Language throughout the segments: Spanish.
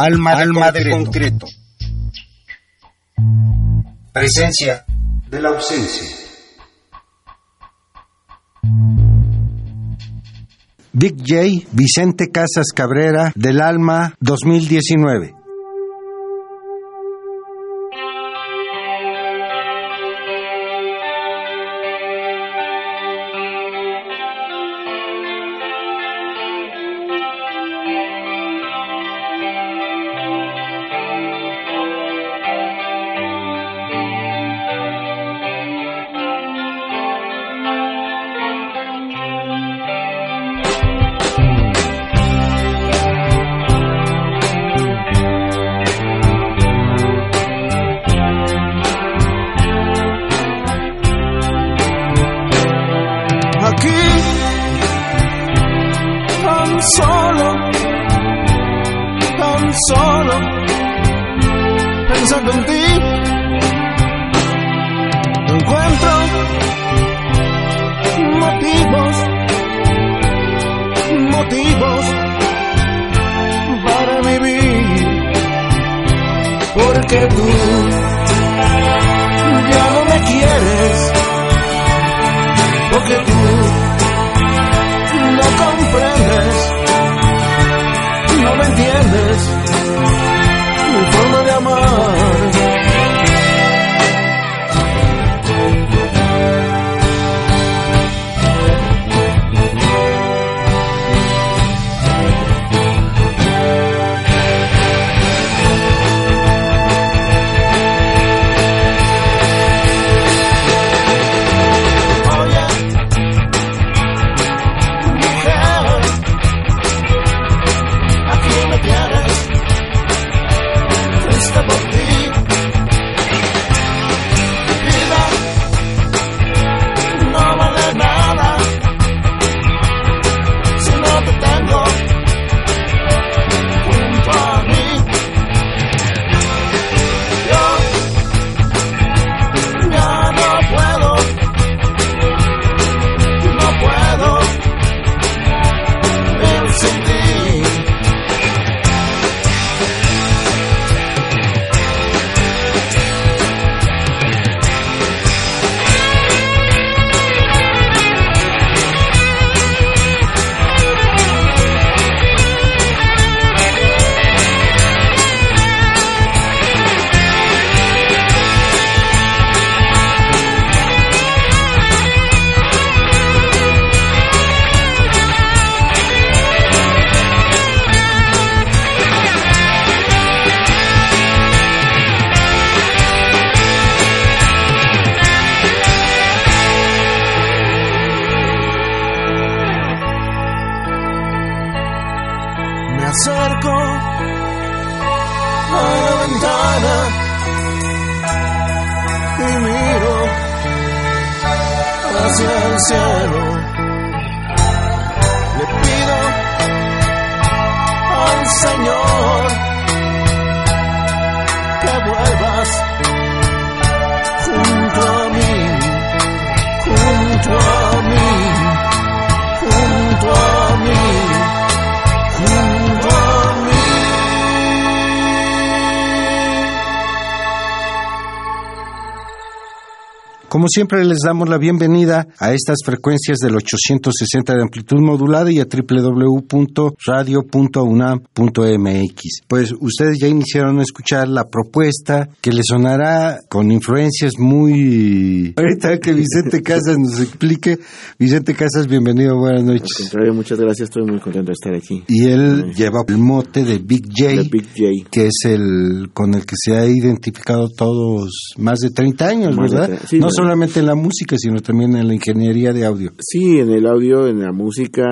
Alma, Alma de concreto. Presencia de la ausencia. Big J, Vicente Casas Cabrera, del Alma 2019. Como siempre les damos la bienvenida a estas frecuencias del 860 de amplitud modulada y a www.radio.unam.mx. Pues ustedes ya iniciaron a escuchar la propuesta que les sonará con influencias muy... Ahorita que Vicente Casas nos explique. Vicente Casas, bienvenido, buenas noches. Al contrario, muchas gracias, estoy muy contento de estar aquí. Y él lleva el mote de Big J, Big J, que es el con el que se ha identificado todos más de 30 años, Más ¿verdad? sí, no ¿verdad? Solamente en la música, sino también en la ingeniería de audio. Sí, en el audio, en la música,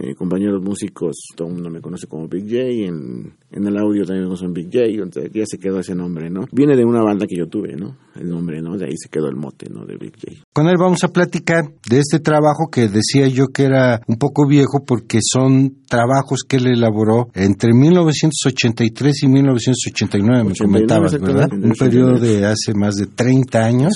eh, compañeros músicos, todo el mundo me conoce como Big J, en, en el audio también me conocen Big J, entonces ya se quedó ese nombre, ¿no? Viene de una banda que yo tuve, ¿no? El nombre, ¿no? De ahí se quedó el mote, ¿no? De Big J. Con él vamos a platicar de este trabajo que decía yo que era un poco viejo porque son trabajos que él elaboró entre 1983 y 1989, me comentabas, ¿verdad? Un periodo de hace más de 30 años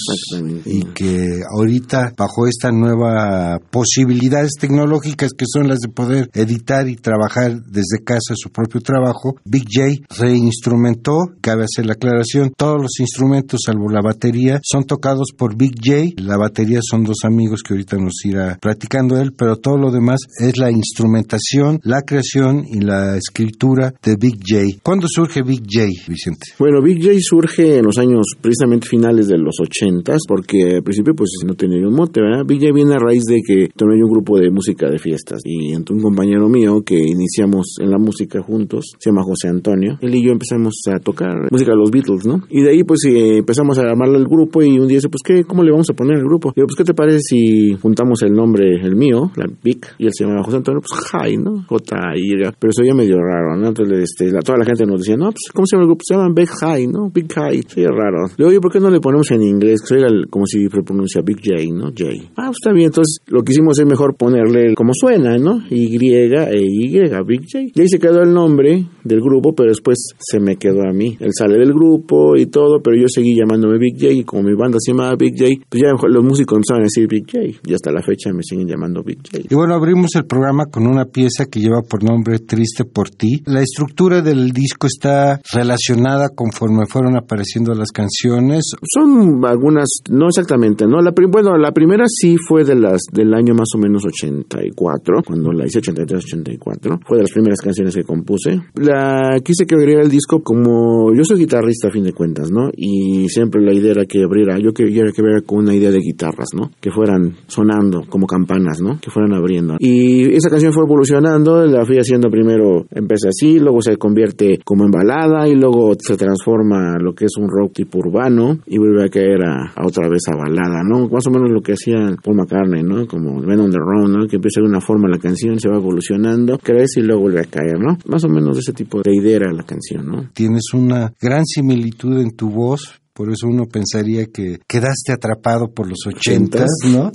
y que ahorita bajo estas nuevas posibilidades tecnológicas que son las de poder editar y trabajar desde casa su propio trabajo, Big J reinstrumentó, cabe hacer la aclaración, todos los instrumentos salvo la batería son tocados por Big J, la batería son dos amigos que ahorita nos irá platicando él, pero todo lo demás es la instrumentación, la creación y la escritura de Big J. ¿Cuándo surge Big J, Vicente? Bueno, Big J surge en los años precisamente finales de los ochentas, porque al principio pues no tenía un mote, ¿verdad? Big J viene a raíz de que tenía un grupo de música de fiestas y entonces un compañero mío que iniciamos en la música juntos, se llama José Antonio, él y yo empezamos a tocar música de los Beatles, ¿no? Y de ahí pues eh, empezamos a llamarle al grupo y un día dice, pues ¿qué? ¿Cómo le vamos a poner al grupo? Digo, pues ¿qué te parece si juntamos el nombre, el mío, la Big, y él se llama José Antonio, pues Jai, ¿no? J-I, pero eso ya medio raro, ¿no? Entonces este, la, toda la gente nos decía, no, pues ¿cómo se llama el grupo? Se llaman Big High, ¿no? Big High, sí, raro. Le digo, oye, ¿por qué no le ponemos en inglés? Soy como si pronuncia Big J, ¿no? J. Ah, pues está bien, entonces lo que hicimos es mejor ponerle como suena, ¿no? Y e Y, Big J. Y ahí se quedó el nombre del grupo, pero después se me quedó a mí. Él sale del grupo y todo, pero yo seguí llamándome Big J y como mi banda se llamaba Big J, pues ya los músicos empezaron a decir Big J y hasta la fecha me siguen llamando Big J. Y bueno, abrimos el programa con una pieza que lleva por nombre Triste por ti. La estructura del disco está relacionada conforme fueron apareciendo las canciones. Son algunas, no exactamente, ¿no? La bueno, la primera sí fue de las del año más o menos 84, cuando la hice 83-84. Fue de las primeras canciones que compuse. La quise que abriera el disco como yo soy guitarrista a fin de cuentas, ¿no? Y siempre la idea era que abriera, yo quería que abriera con una idea de guitarras, ¿no? Que fueran sonando como campanas, ¿no? Que fueran abriendo. Y esa canción fue evolucionando, la fui haciendo primero, empecé así, luego se convierte como en balada y luego se transforma a lo que es un rock tipo urbano y vuelve a caer a, otra vez a balada, ¿no? Más o menos lo que hacía Paul McCartney, ¿no? Como Men on the Road, ¿no? Que empieza de una forma la canción, se va evolucionando, crece y luego vuelve a caer, ¿no? Más o menos de ese tipo de idea la canción, ¿no? Tienes una gran similitud en tu voz, por eso uno pensaría que quedaste atrapado por los ochentas, ¿no?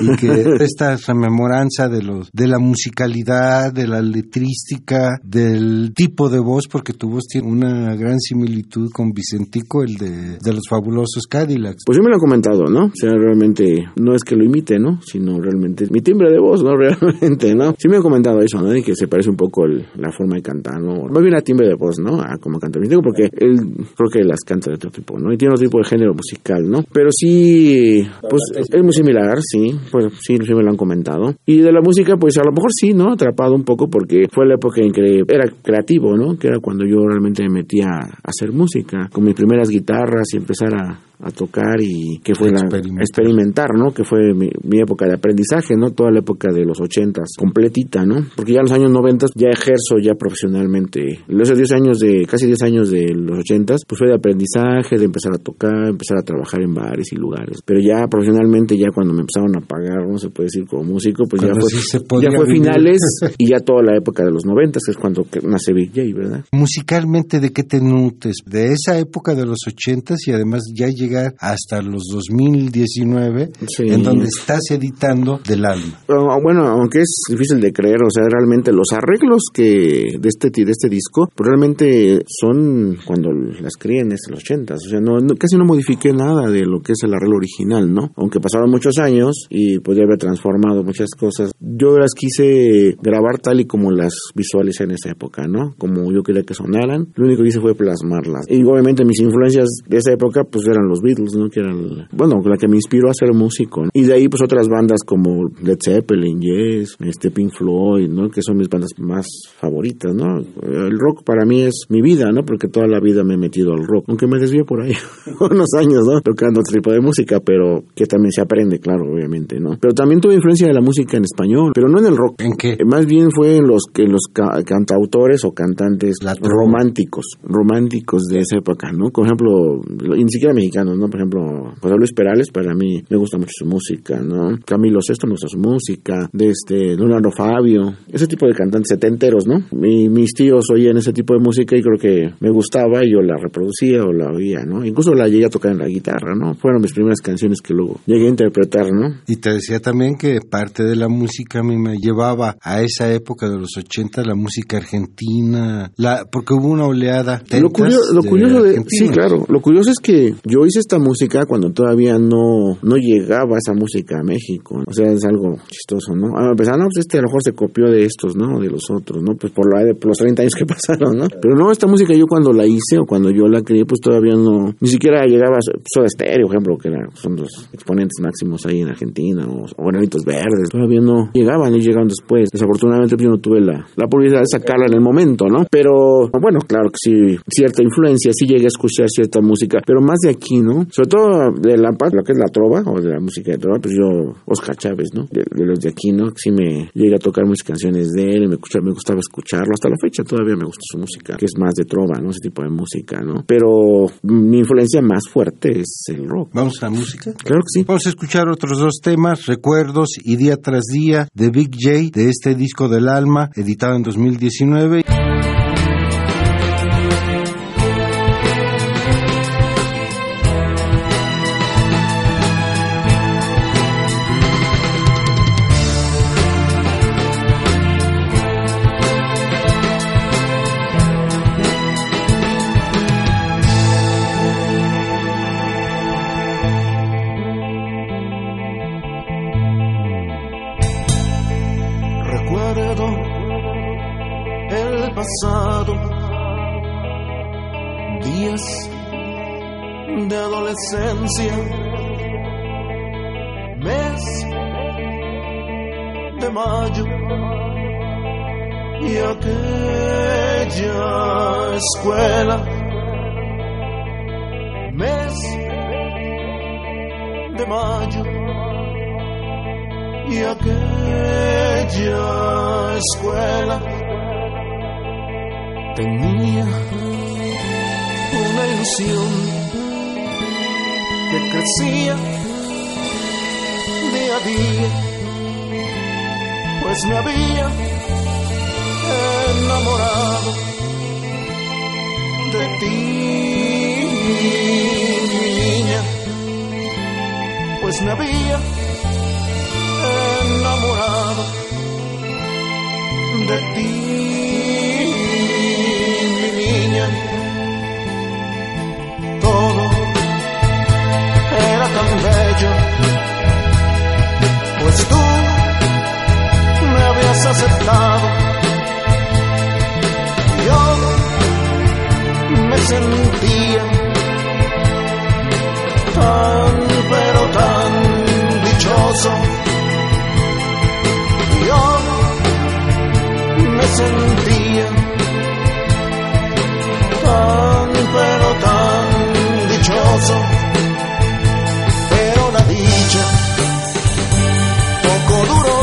Y que esta rememoranza de los de la musicalidad, de la letrística, del tipo de voz, porque tu voz tiene una gran similitud con Vicentico, el de, de los fabulosos Cadillacs. Pues yo me lo he comentado, ¿no? O sea, realmente no es que lo imite, ¿no? Sino realmente mi timbre de voz, ¿no? Realmente, ¿no? Sí me han comentado eso, ¿no? Y que se parece un poco la forma de cantar, ¿no? Más bien a timbre de voz, ¿no? A como canta Vicentico, porque él creo que las canta de otro tipo, ¿no? Tiene otro tipo de género musical, ¿no? Pero sí, pues es muy similar, sí, pues sí, sí me lo han comentado. Y de la música, pues a lo mejor sí, ¿no? Atrapado un poco porque fue la época en que era creativo, ¿no? Que era cuando yo realmente me metía a hacer música, con mis primeras guitarras y empezar a, a tocar y que fue experimentar. experimentar, ¿no? Que fue mi, época de aprendizaje, ¿no? Toda la época de los ochentas, completita, ¿no? Porque ya en los años noventas ya ejerzo ya profesionalmente. Esos 10 años de, casi 10 años de los ochentas, pues fue de aprendizaje, de empezar a tocar, empezar a trabajar en bares y lugares. Pero ya profesionalmente, ya cuando me empezaron a pagar, no se puede decir como músico, pues ya fue, ya fue finales y ya toda la época de los noventas, que es cuando nace Big J, ¿verdad? Musicalmente, ¿de qué te nutres? De esa época de los ochentas y además ya llega hasta los 2019, en donde estás editando del alma. Bueno, aunque es difícil de creer, o sea, realmente los arreglos que de este de este disco, pues realmente son cuando las creé en los 80 o sea, no, casi no modifiqué nada de lo que es el arreglo original, ¿no? Aunque pasaron muchos años y podría haber transformado muchas cosas, yo las quise grabar tal y como las visualicé en esa época, ¿no? Como yo quería que sonaran, lo único que hice fue plasmarlas. Y obviamente mis influencias de esa época pues eran los Beatles, ¿no? Que eran, bueno, la que me inspiró a ser músico. Y de ahí, pues otras bandas como Led Zeppelin, Yes, este Pink Floyd, ¿no? Que son mis bandas más favoritas, ¿no? El rock para mí es mi vida, ¿no? Porque toda la vida me he metido al rock, aunque me desvío por ahí unos años, ¿no? Tocando otro tipo de música, pero que también se aprende, claro, obviamente, ¿no? Pero también tuve influencia de la música en español, pero no en el rock. ¿En qué? Más bien fue en los, que los cantautores o cantantes románticos, románticos de esa época, ¿no? Por ejemplo, ni siquiera mexicanos mexicanos, ¿no? Por ejemplo, José Luis Perales, para mí me gusta mucho su música, ¿no? Camilo Sesto me gusta su música, de este, Leonardo Fabio, ese tipo de cantantes setenteros, ¿no? Mi, mis tíos oían ese tipo de música y creo que me gustaba y yo la reproducía o la oía, ¿no? Incluso la llegué a tocar en la guitarra, ¿no? Fueron mis primeras canciones que luego llegué a interpretar, ¿no? Y te decía también que parte de la música a mí me llevaba a esa época de los 80, la música argentina, la porque hubo una oleada. Lo, curioso, lo curioso de, sí, claro, lo curioso es que yo hice esta música cuando todavía no, no llegaba esa música a México, o sea, es algo chistoso, ¿no? A pesar, no, pues este a lo mejor se copió de estos, ¿no? De los otros, ¿no? Pues por, la, de, los 30 años que pasaron, ¿no? Pero no, esta música yo cuando la hice o cuando yo la creé, pues todavía no, ni siquiera llegaba a Soda Stereo, por ejemplo, que son los exponentes máximos ahí en Argentina, o, o Granitos Verdes, todavía no llegaban y llegaban después. Desafortunadamente pues, yo no tuve la, la oportunidad de sacarla en el momento, ¿no? Pero bueno, claro que sí, cierta influencia, sí llegué a escuchar cierta música, pero más de aquí, ¿no? Sobre todo de la parte, lo que es la trova, o de la música de trova, pues yo, Oscar Chávez, ¿no? De, de los de aquí, ¿no? Sí me llega a tocar muchas canciones de él, me, escucha, me gustaba escucharlo, hasta la fecha todavía me gusta su música, que es más de trova, ¿no? Ese tipo de música, ¿no? Pero mi influencia más fuerte es el rock. ¿Vamos a la música? Claro que sí. Vamos a escuchar otros dos temas, Recuerdos y Día tras Día, de Big J, de este disco del alma, editado en 2019. Sentía tan, pero tan dichoso, pero la dicha poco duró,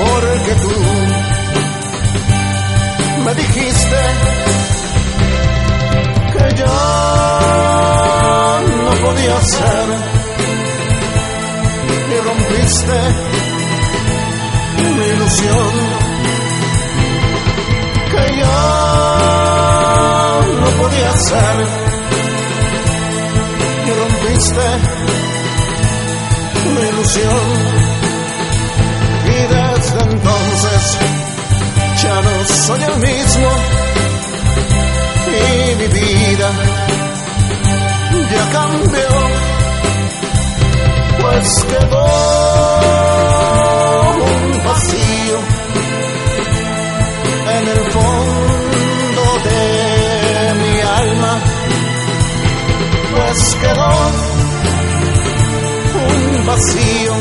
porque tú me dijiste que ya no podía ser y rompiste mi ilusión y rompiste mi ilusión. Y desde entonces ya no soy el mismo. Y mi vida ya cambió. Pues quedó un vacío en el fondo pues quedó un vacío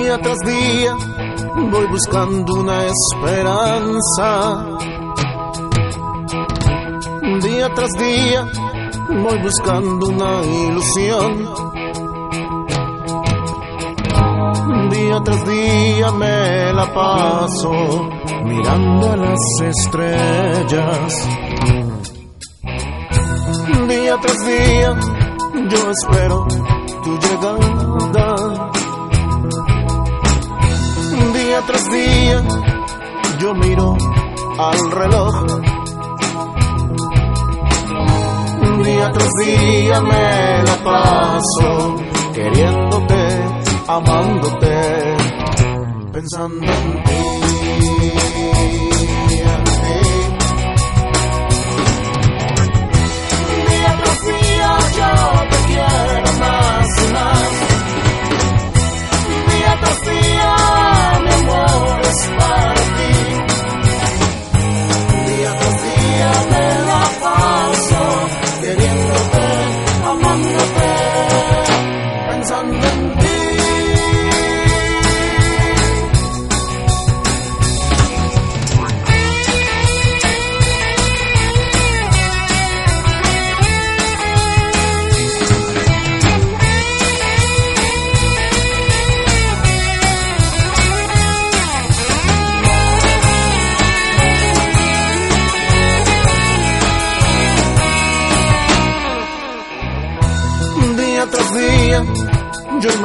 Día tras día voy buscando una esperanza. Día tras día voy buscando una ilusión. Día tras día me la paso mirando a las estrellas. Día tras día yo espero tu llegada. Día tras día yo miro al reloj. Día tras día me la paso queriéndote, amándote, pensando en ti. yo te quiero más y más. Día tras día amor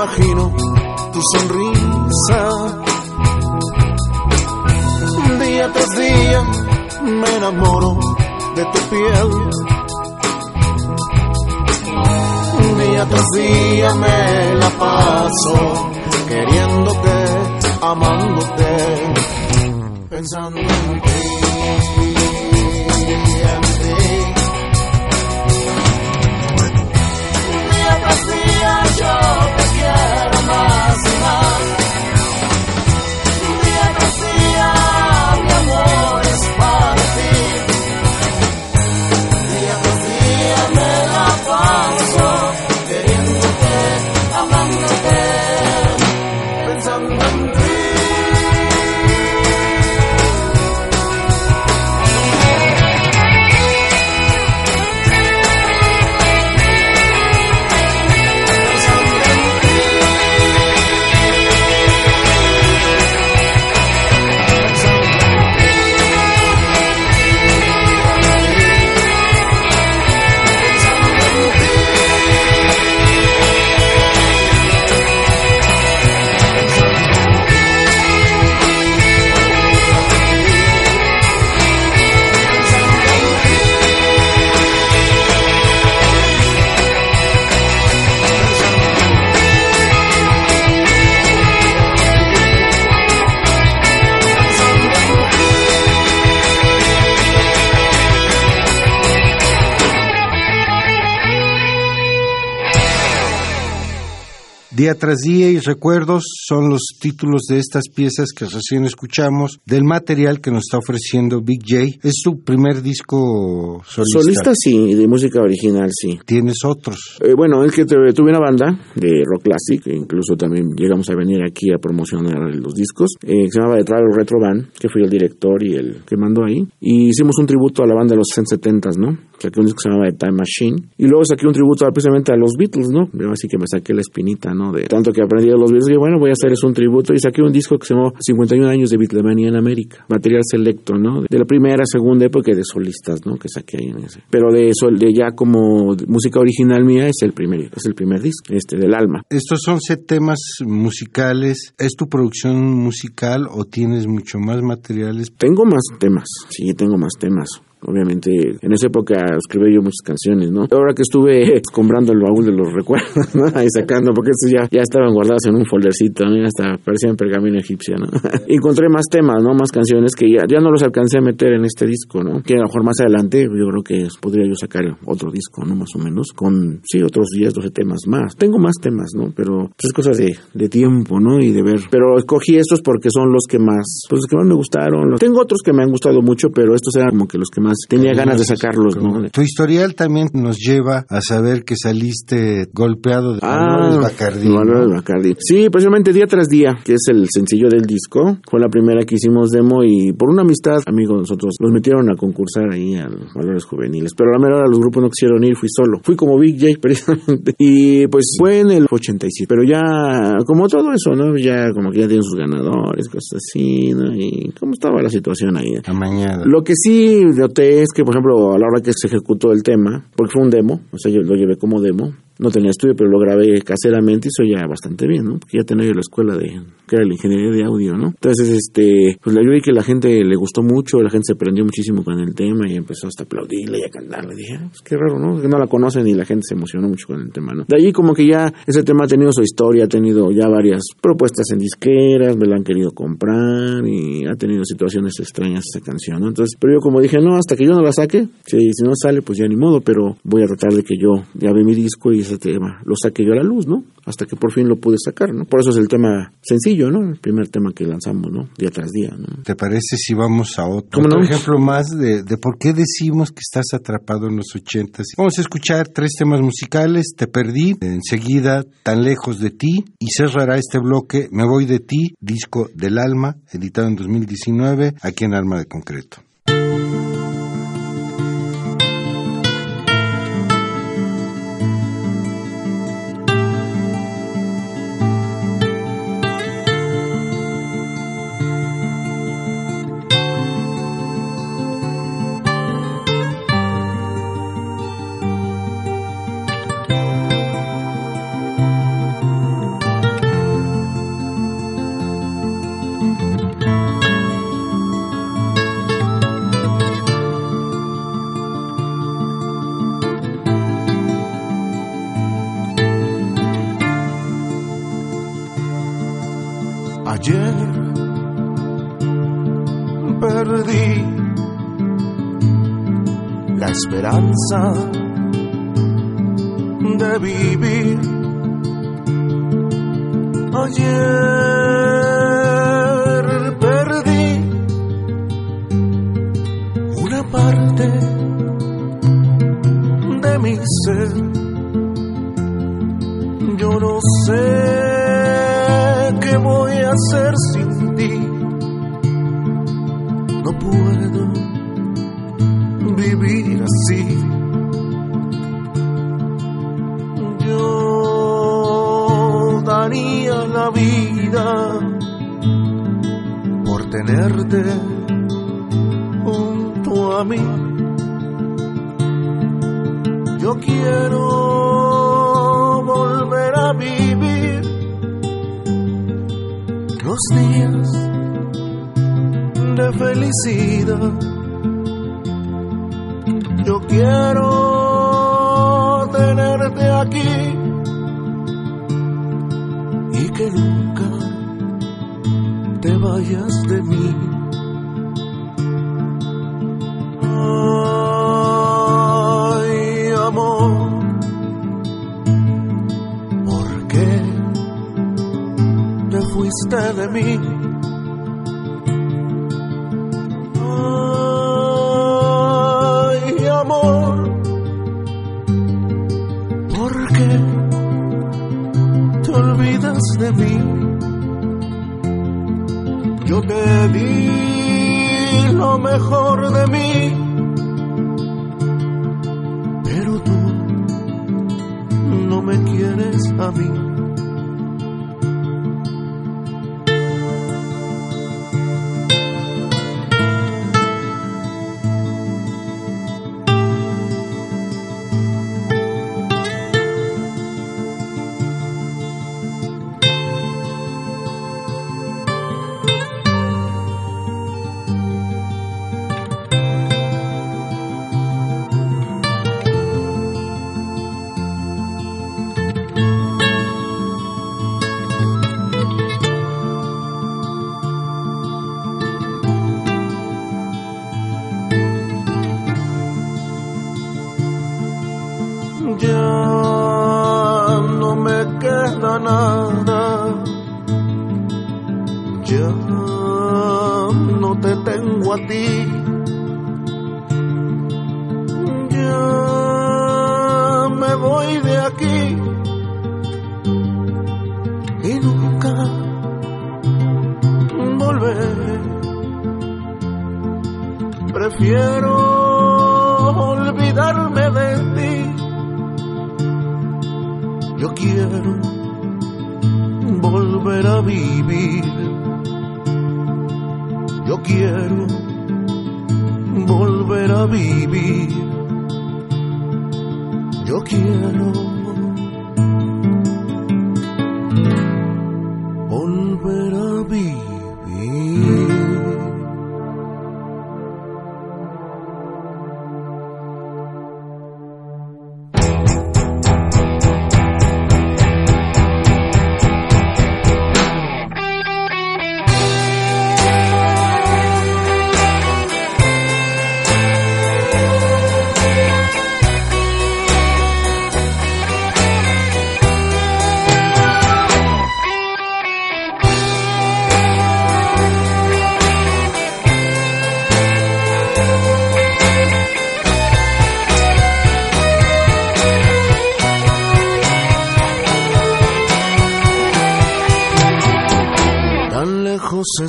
imagino tu sonrisa. Día tras día me enamoro de tu piel. Día tras día me la paso queriéndote, amándote, pensando en ti. Día tras día yo te quiero Día tras día y recuerdos son los títulos de estas piezas que recién escuchamos del material que nos está ofreciendo Big J. Es tu primer disco solista. Solista sí, de música original sí. Tienes otros. Eh, bueno, es que tuve una banda de rock clásico, incluso también llegamos a venir aquí a promocionar los discos, eh, se llamaba The Travel Retro Band, que fui el director y el que mandó ahí, y hicimos un tributo a la banda de los 70 ¿no? Saqué un disco que se llamaba The Time Machine, y luego saqué un tributo precisamente a los Beatles, ¿no? Yo así que me saqué la espinita, ¿no? De tanto que aprendí de los Beatles, y bueno, voy a hacerles un tributo, y saqué un disco que se llamó 51 años de Beatlemania en América, material selecto, ¿no? De la primera, segunda época de solistas, ¿no? Que saqué ahí en ese. Pero de, sol, de ya como música original mía es el primer, es el primer disco, este, del alma. Estos son temas musicales. ¿Es tu producción musical o tienes mucho más materiales? Tengo más temas, sí, tengo más temas. Obviamente, en esa época escribí yo muchas canciones, ¿no? Ahora que estuve comprando el baúl de los recuerdos, ¿no? Ahí sacando, porque estos ya, ya estaban guardados en un foldercito, ¿no? Hasta parecían pergamino egipcio, ¿no? Encontré más temas, ¿no? Más canciones que ya, ya no los alcancé a meter en este disco, ¿no? Que a lo mejor más adelante yo creo que podría yo sacar otro disco, ¿no? Más o menos, con, sí, otros 10, 12 temas más. Tengo más temas, ¿no? Pero es cosas de, de tiempo, ¿no? Y de ver. Pero escogí estos porque son los que más, pues los que más me gustaron. Tengo otros que me han gustado mucho, pero estos eran como que los que más tenía ganas de sacarlos, ¿no? Tu historial también nos lleva a saber que saliste golpeado de ah, Bacardi. ¿no? Bacardi. Sí, precisamente día tras día, que es el sencillo del disco. Fue la primera que hicimos demo y por una amistad, amigos nosotros, nos metieron a concursar ahí a los valores juveniles. Pero a la mera hora los grupos no quisieron ir, fui solo. Fui como Big J, precisamente. Y pues fue en el 87. Pero ya, como todo eso, ¿no? Ya como que ya tienen sus ganadores, cosas así, ¿no? Y cómo estaba la situación ahí. Amañada. Lo que sí noté es que, por ejemplo, a la hora que se ejecutó el tema, porque fue un demo, o sea, yo lo llevé como demo, no tenía estudio, pero lo grabé caseramente y se oía bastante bien, ¿no? Porque ya tenía yo la escuela de, que era la ingeniería de audio, ¿no? Entonces, este, pues yo vi que la gente le gustó mucho, la gente se prendió muchísimo con el tema y empezó hasta a aplaudirle y a cantarle. Dije, ah, pues qué raro, ¿no? Que no la conocen y la gente se emocionó mucho con el tema, ¿no? De ahí como que ya ese tema ha tenido su historia, ha tenido ya varias propuestas en disqueras, me la han querido comprar y ha tenido situaciones extrañas esa canción, ¿no? Entonces, pero yo como dije, no, hasta que yo no la saque, si, si no sale, pues ya ni modo, pero voy a tratar de que yo ya ve mi disco y ese tema lo saqué yo a la luz, ¿no? Hasta que por fin lo pude sacar, ¿no? Por eso es el tema sencillo, ¿no? El primer tema que lanzamos, ¿no? Día tras día, ¿no? ¿Te parece si vamos a otro, otro ejemplo más de, de por qué decimos que estás atrapado en los ochentas? Vamos a escuchar tres temas musicales, Te Perdí, enseguida Tan Lejos de Ti, y cerrará este bloque Me Voy de Ti, disco del alma, editado en 2019, aquí en Alma de Concreto. Esperanza de vivir. Ayer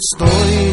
estoy,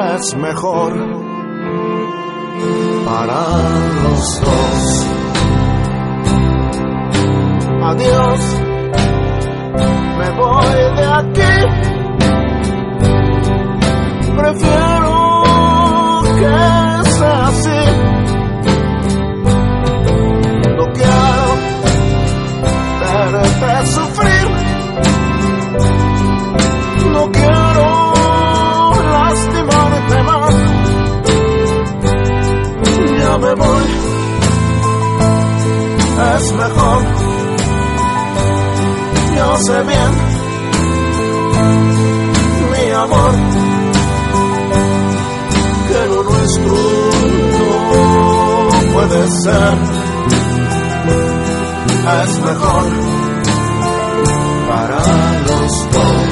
es mejor para los dos. Adiós, me voy de aquí. Prefiero que sea así. No quiero. es mejor. Yo sé bien, mi amor, que lo nuestro no puede ser. Es mejor para los dos.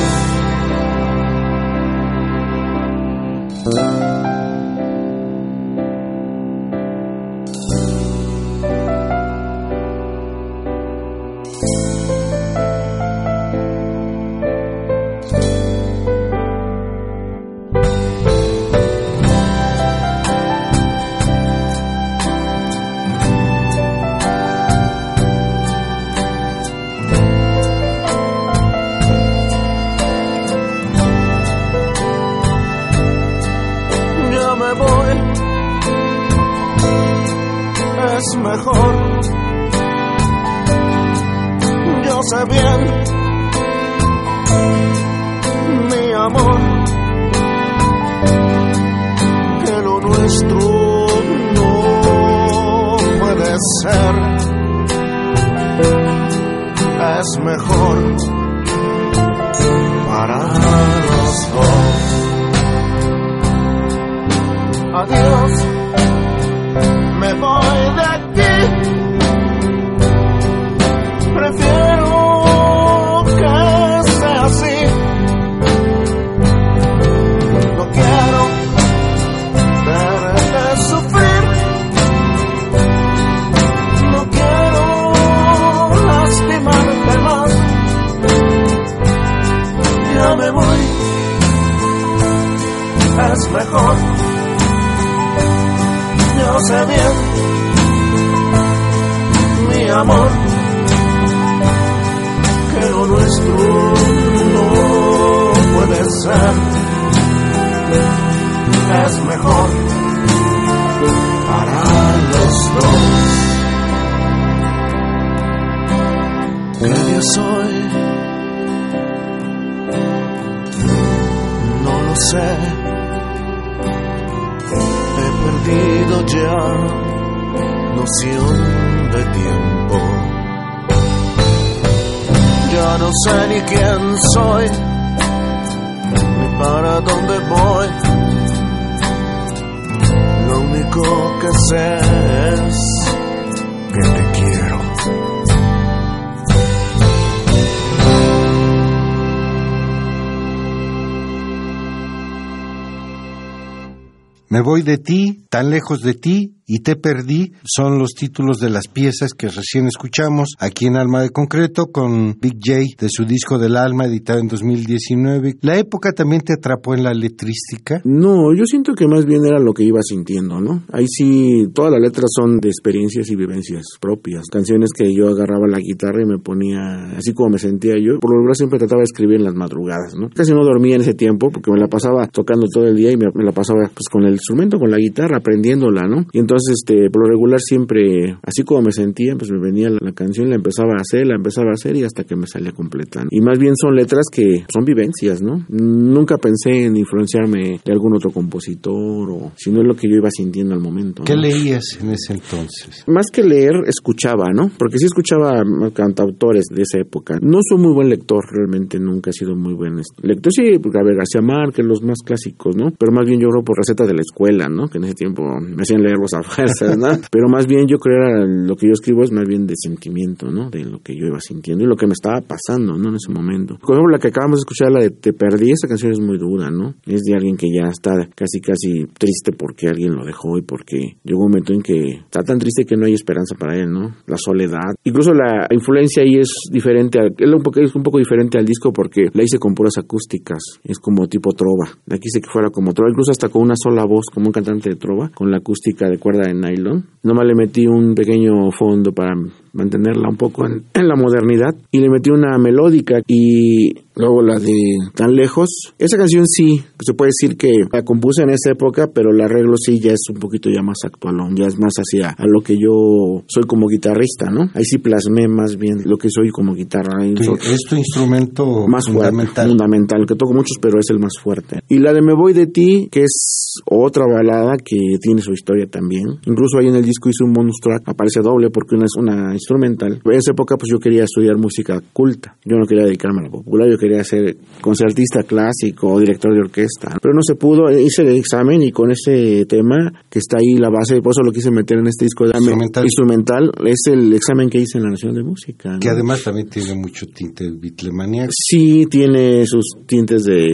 Tan lejos de ti, y Te Perdí son los títulos de las piezas que recién escuchamos aquí en Alma de Concreto con Big J de su disco del alma editado en 2019. ¿La época también te atrapó en la letrística? No, yo siento que más bien era lo que iba sintiendo, ¿no? Ahí sí, todas las letras son de experiencias y vivencias propias. Canciones que yo agarraba la guitarra y me ponía así como me sentía yo. Por lo general siempre trataba de escribir en las madrugadas, ¿no? Casi no dormía en ese tiempo porque me la pasaba tocando todo el día y me, me la pasaba pues con el instrumento, con la guitarra, aprendiéndola, ¿no? Y entonces este, por lo regular siempre, así como me sentía, pues me venía la, la, canción, la empezaba a hacer, la empezaba a hacer y hasta que me salía completa. ¿no? Y más bien son letras que son vivencias, ¿no? Nunca pensé en influenciarme de algún otro compositor o si no es lo que yo iba sintiendo al momento. ¿Qué leías en ese entonces? Más que leer, escuchaba, ¿no? Porque sí escuchaba cantautores de esa época. No soy muy buen lector, realmente nunca he sido muy buen lector. Sí, Gabriel García Márquez, los más clásicos, ¿no? Pero más bien yo creo por receta de la escuela, ¿no? Que en ese tiempo me hacían leerlos a fuerzas, ¿no? Pero más bien yo creo era lo que yo escribo es más bien de sentimiento, ¿no? De lo que yo iba sintiendo y lo que me estaba pasando, ¿no? En ese momento. Por ejemplo, la que acabamos de escuchar, la de Te Perdí, esa canción es muy dura, ¿no? Es de alguien que ya está casi, casi triste porque alguien lo dejó y porque llegó un momento en que está tan triste que no hay esperanza para él, ¿no? La soledad. Incluso la influencia ahí es diferente, a, es, un poco, es un poco diferente al disco porque la hice con puras acústicas, es como tipo trova. La quise que fuera como trova, incluso hasta con una sola voz, como un cantante de trova, con la acústica de cuerda de nylon. Nomás le metí un pequeño fondo para mantenerla un poco en, en, la modernidad. Y le metí una melódica y luego la de tan lejos. Esa canción sí se puede decir que la compuse en esa época pero el arreglo sí ya es un poquito ya más actualón ya es más hacia a lo que yo soy como guitarrista no ahí sí plasmé más bien lo que soy como guitarra. Es tu instrumento más fundamental. fuerte, fundamental que toco muchos pero es el más fuerte. Y la de me voy de ti que es otra balada que tiene su historia también. Incluso ahí en el disco hice un bonus track aparece doble porque una es una instrumental. En esa época pues yo quería estudiar música culta. Yo no quería dedicarme a la popular, yo quería ser concertista clásico o director de orquesta. Pero no se pudo, hice el examen y con ese tema que está ahí la base, por eso lo quise meter en este disco de instrumental, instrumental es el examen que hice en la Nación de Música. ¿no? Que además también tiene mucho tinte bitlemaniaco. Sí, tiene sus tintes de,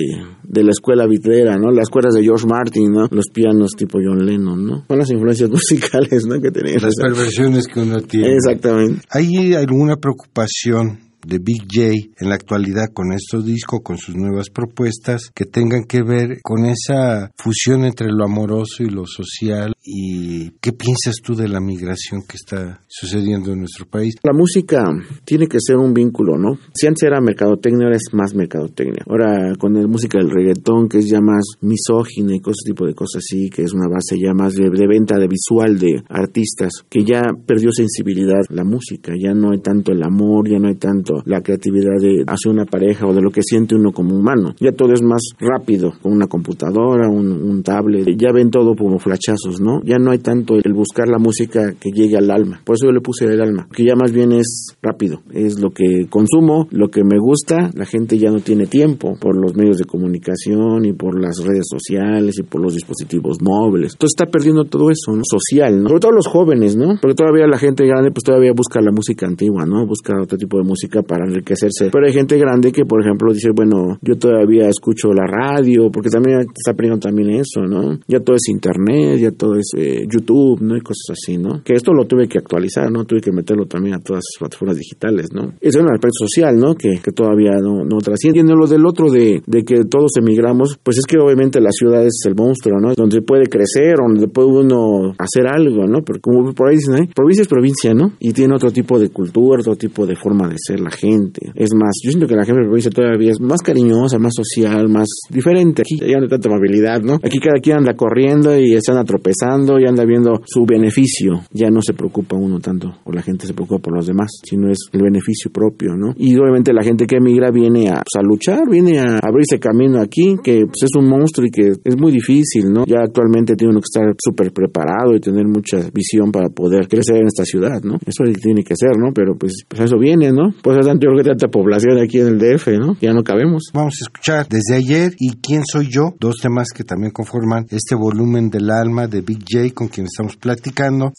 de la escuela bitlera, ¿no? Las cuerdas de George Martin, ¿no? Los pianos tipo John Lennon, ¿no? Son las influencias musicales, ¿no? Que tenía. Las perversiones que uno tiene. Exactamente. ¿Hay alguna preocupación de Big J en la actualidad con estos discos, con sus nuevas propuestas, que tengan que ver con esa fusión entre lo amoroso y lo social? ¿Y qué piensas tú de la migración que está sucediendo en nuestro país? La música tiene que ser un vínculo, ¿no? Si antes era mercadotecnia, ahora es más mercadotecnia. Ahora con la música del reggaetón, que es ya más misógina y cosas tipo de cosas así, que es una base ya más de, venta de visual de artistas, que ya perdió sensibilidad la música, ya no hay tanto el amor, ya no hay tanto la creatividad de hacia una pareja o de lo que siente uno como humano. Ya todo es más rápido, con una computadora, un, un tablet, ya ven todo como flachazos, ¿no? Ya no hay tanto el buscar la música que llegue al alma. Por eso yo le puse el alma, que ya más bien es rápido, es lo que consumo, lo que me gusta, la gente ya no tiene tiempo por los medios de comunicación y por las redes sociales y por los dispositivos móviles. Entonces está perdiendo todo eso, ¿no? Social, ¿no? Sobre todo los jóvenes, ¿no? Porque todavía la gente grande pues todavía busca la música antigua, ¿no? Busca otro tipo de música para enriquecerse. Pero hay gente grande que, por ejemplo, dice, bueno, yo todavía escucho la radio, porque también está perdiendo también eso, ¿no? Ya todo es internet, ya todo es eh, YouTube, ¿no? Y cosas así, ¿no? Que esto lo tuve que actualizar, ¿no? Tuve que meterlo también a todas las plataformas digitales, ¿no? Es un aspecto social, ¿no? Que, que todavía no, no trasciende. Y lo del otro de, de que todos emigramos, pues es que obviamente la ciudad es el monstruo, ¿no? Donde puede crecer, donde puede uno hacer algo, ¿no? Pero como por ahí dicen, ¿eh? provincia es provincia, ¿no? Y tiene otro tipo de cultura, otro tipo de forma de ser la gente. Es más, yo siento que la gente de provincia todavía es más cariñosa, más social, más diferente. Aquí ya no hay tanta amabilidad, ¿no? Aquí cada quien anda corriendo y se anda tropezando y anda viendo su beneficio. Ya no se preocupa uno tanto, o la gente se preocupa por los demás, sino es el beneficio propio, ¿no? Y obviamente la gente que emigra viene a, pues, luchar, viene a abrirse camino aquí, que pues, es un monstruo y que es muy difícil, ¿no? Ya actualmente tiene uno que estar súper preparado y tener mucha visión para poder crecer en esta ciudad, ¿no? Eso tiene que ser, ¿no? Pero pues, pues eso viene, ¿no? Pues es tanto que tanta población aquí en el DF, ¿no? Ya no cabemos. Vamos a escuchar desde ayer y quién soy yo, dos temas que también conforman este volumen del alma de Big J con quien estamos platicando.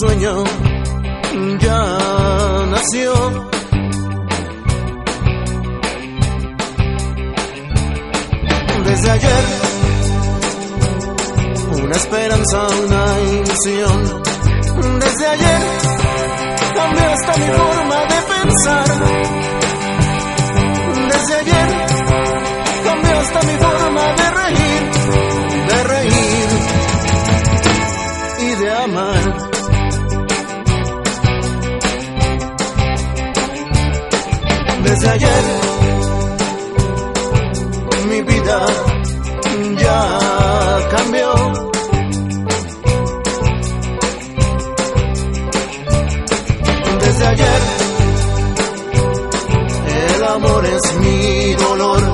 Sueño ya nació. Desde ayer, una esperanza, una ilusión. Desde ayer, cambió hasta mi forma de pensar. Desde ayer, cambió hasta mi forma de reír, Desde ayer, mi vida ya cambió. Desde ayer, el amor es mi dolor.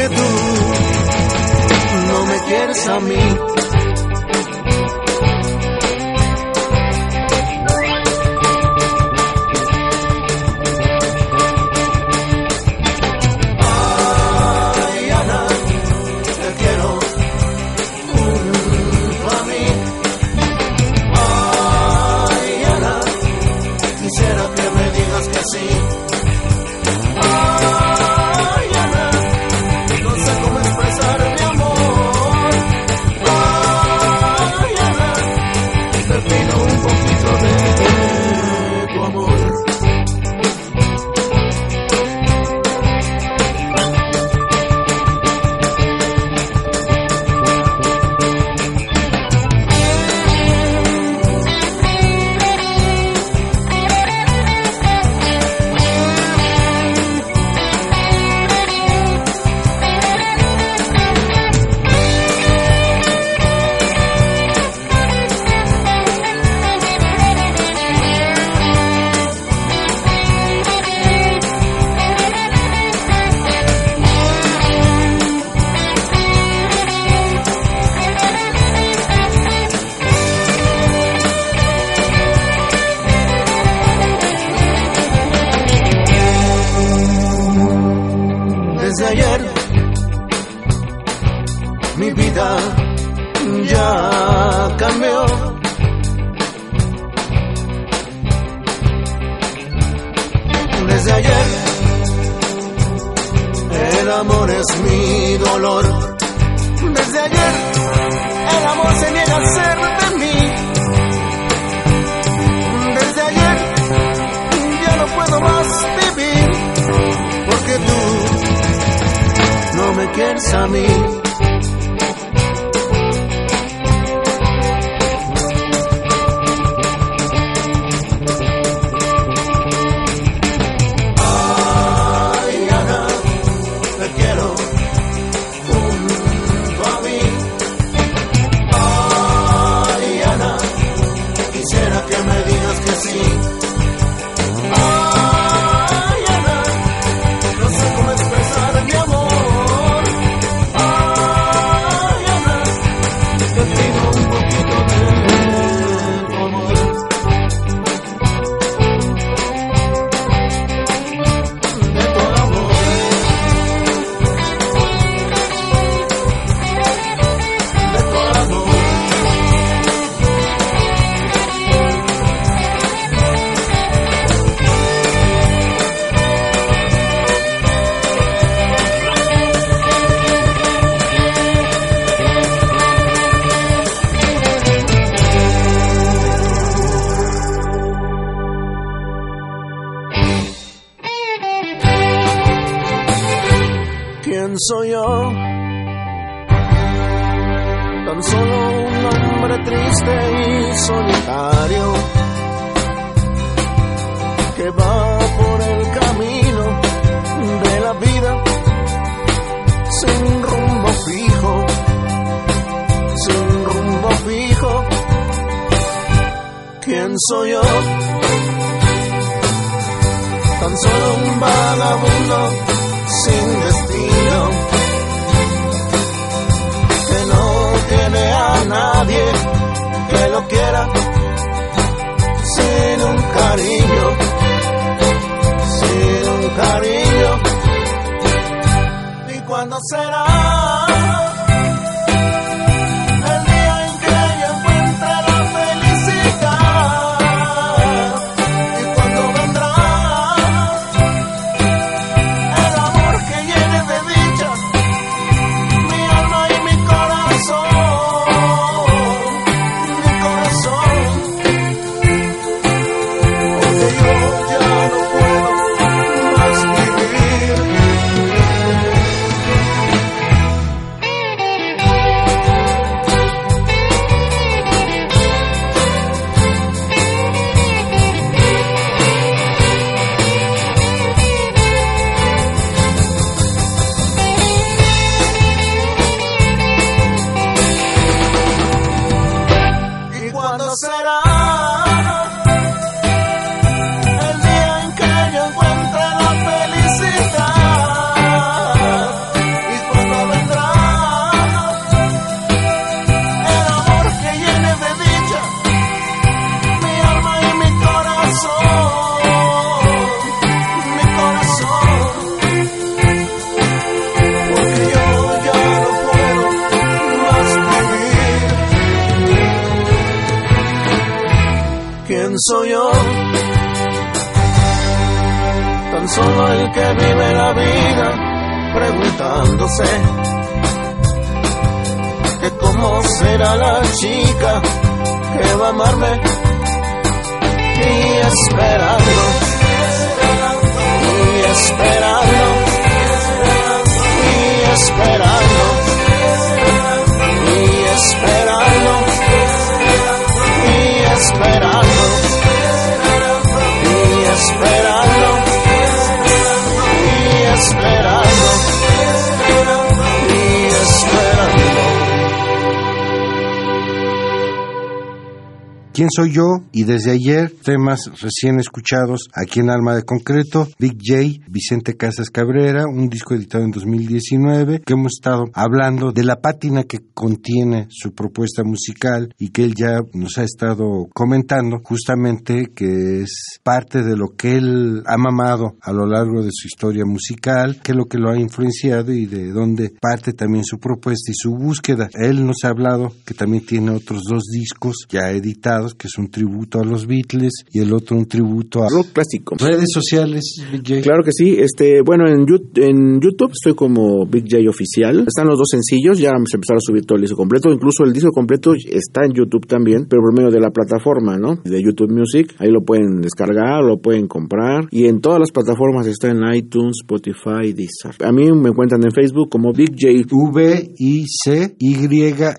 Porque tú no me quieres a mí. Soy yo? Y desde ayer, temas recién escuchados aquí en Alma de Concreto, Big J, Vicente Casas Cabrera, un disco editado en 2019, que hemos estado hablando de la pátina que contiene su propuesta musical y que él ya nos ha estado comentando, justamente que es parte de lo que él ha mamado a lo largo de su historia musical, que es lo que lo ha influenciado y de dónde parte también su propuesta y su búsqueda. Él nos ha hablado que también tiene otros dos discos ya editados, que es un tributo a los Beatles y el otro un tributo a Rock clásico. redes sociales. Big J. Claro que sí. Este, bueno, en, YouTube estoy como Big J Oficial. Están los dos sencillos, ya se empezaron a subir todo el disco completo. Incluso el disco completo está en YouTube también, pero por medio de la plataforma, ¿no? De YouTube Music. Ahí lo pueden descargar, lo pueden comprar. Y en todas las plataformas está en iTunes, Spotify, Deezer. A mí me encuentran en Facebook como Big J. V, I, C, Y,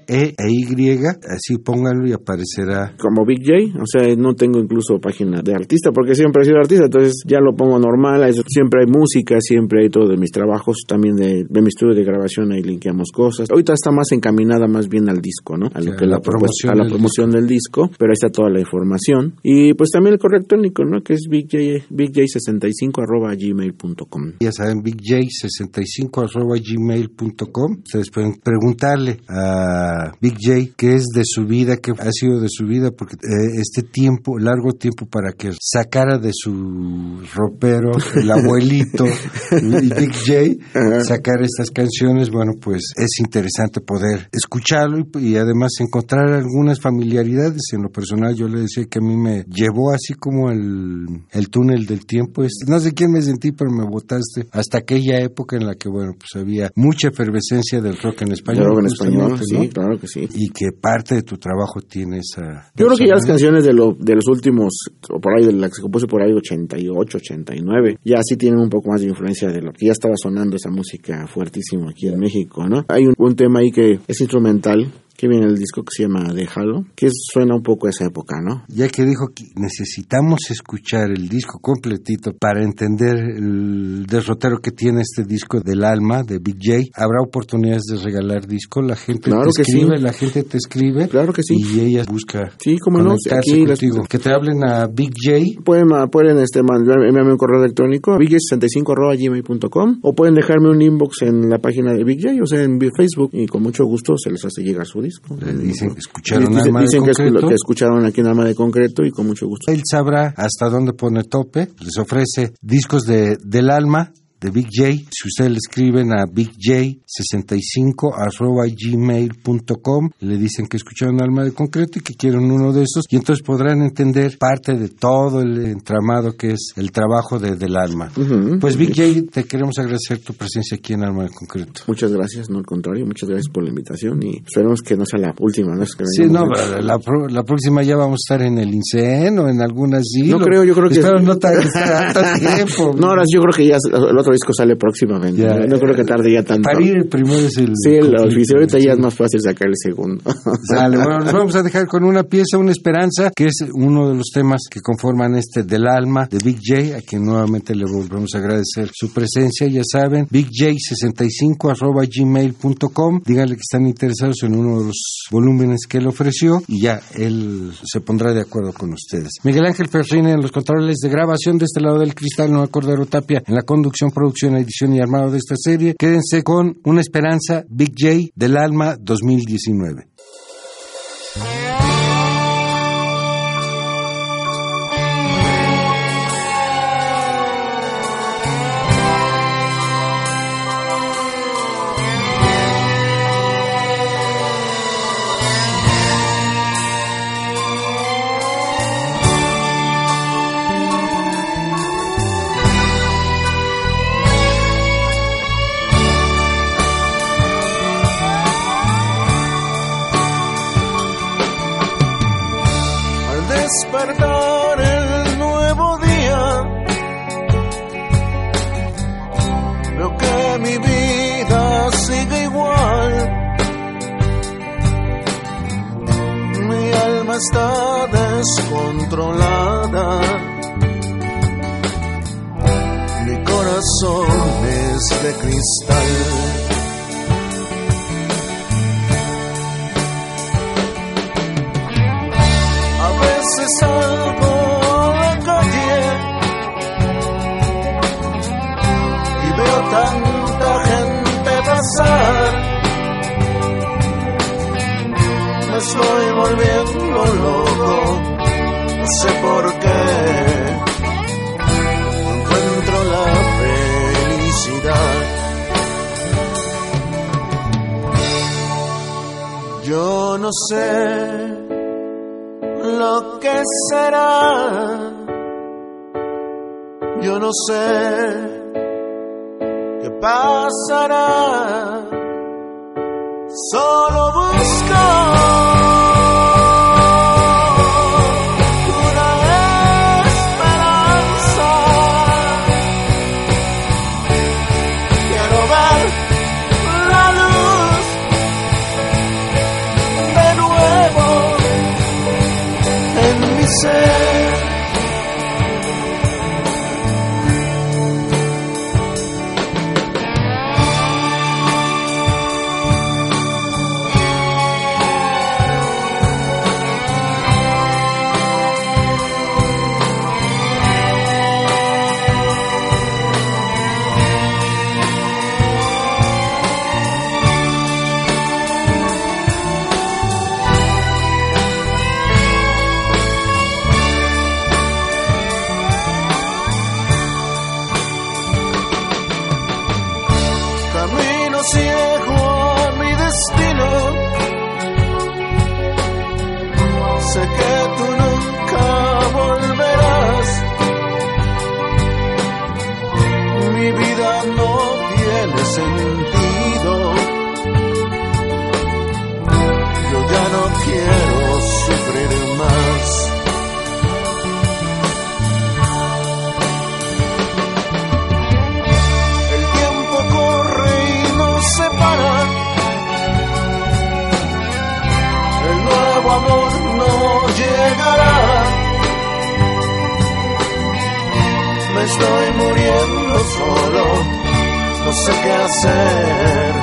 E e Y. Así pónganlo y aparecerá. como Big J, o sea, no tengo incluso página de artista porque siempre he sido artista, entonces ya lo pongo normal, eso, siempre hay música, siempre hay todo de mis trabajos, también de, de mi estudio de grabación, ahí linkeamos cosas. Ahorita está más encaminada más bien al disco, ¿no? A lo que la la promoción, a la del promoción del disco, pero ahí está toda la información. Y pues también el correo electrónico, ¿no? Que es BigJ, BigJ65 arroba gmail.com. Ya saben, bigjay65 arroba gmail.com. Ustedes pueden preguntarle a Big J qué es de su vida, qué ha sido de su vida, porque eh, este tiempo, largo tiempo para que sacara de su ropero el abuelito y Big J, sacar estas canciones, bueno, pues es interesante poder escucharlo y, y además encontrar algunas familiaridades. En lo personal, yo le decía que a mí me llevó así como el, el túnel del tiempo. Es- no sé quién me sentí, pero me botaste hasta aquella época en la que, bueno, pues había mucha efervescencia del rock en español. Que en español, justamente, sí, ¿no? claro que sí. Y que parte de tu trabajo tiene esa... Yo creo que ya las canciones de, de los últimos, o por ahí, de la que se compuso por ahí 88, 89, ya sí tienen un poco más de influencia de lo que ya estaba sonando esa música fuertísimo aquí en México, ¿no? Hay un, un tema ahí que es instrumental, que viene en el disco que se llama Déjalo, que suena un poco a esa época, ¿no? Ya que dijo que necesitamos escuchar el disco completito para entender el derrotero que tiene este disco del alma de Big J, habrá oportunidades de regalar disco. La gente Claro te que escribe, sí. la gente te escribe. Claro que sí. Y ella busca Sí, cómo no, aquí las- contigo. Que te hablen a Big J. Pueden, ma- pueden este, mandar, enviarme un correo electrónico, big65.gmail.com o pueden dejarme un inbox en la página de Big J, o sea, en Facebook, y con mucho gusto se les hace llegar su disco. Le dicen que escucharon Dicen- Alma de dicen que, escu- Concreto. que escucharon aquí en Alma de Concreto y con mucho gusto. Él sabrá hasta dónde pone tope. Les ofrece discos de, del alma de Big J. Si ustedes le escriben a bigjay65 arroba gmail.com, le dicen que escucharon Alma de Concreto y que quieren uno de esos, y entonces podrán entender parte de todo el entramado que es el trabajo de, del alma. Pues Big J, te queremos agradecer tu presencia aquí en Alma de Concreto. Muchas gracias, no al contrario, muchas gracias por la invitación y esperemos que no sea la última. ¿no? Es que Sí, no, vengamos- la, la pro- la próxima ya vamos a estar en el INSEN o en algún asilo. No creo, yo creo que- Espero no tan, tan tiempo. No, ahora yo creo que ya el otro disco sale próximamente. Ya. no, No creo que tarde ya tanto. Para ir el primero es el... Sí, el oficio. Ahorita sí. ya es más fácil sacar el segundo. Sale, bueno, nos vamos a dejar con una pieza, una esperanza, que es uno de los temas que conforman este del alma de Big J, a quien nuevamente le volvemos a agradecer su presencia, ya saben, bigjay65 arroba gmail.com, díganle que están interesados en uno de los volúmenes que él ofreció y ya él se pondrá de acuerdo con ustedes. Miguel Ángel Ferrine en los controles de grabación de este lado del cristal, Noel Cordero Tapia en la conducción, producción, edición y armado de esta serie. Quédense con Una Esperanza, Big J del Alma 2019. Corazón es de cristal. A veces salgo a la calle y veo tanta gente pasar. Me estoy volviendo loco, no sé por qué. Sé lo que será. Yo no sé qué pasará. Solo busco estoy muriendo solo, no sé qué hacer.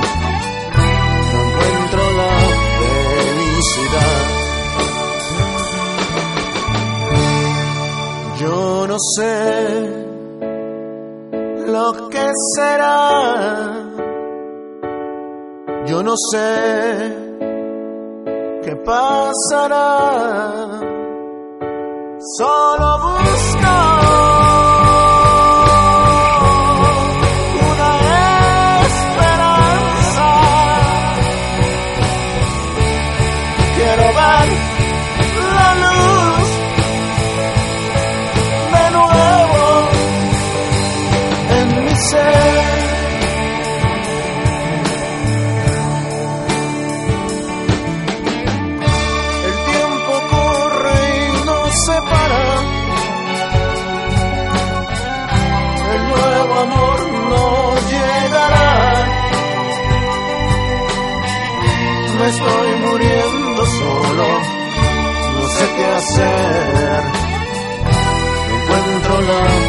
No encuentro la felicidad. Yo no sé lo que será. Yo no sé qué pasará. Solo busco Estoy muriendo solo, no sé qué hacer. No encuentro la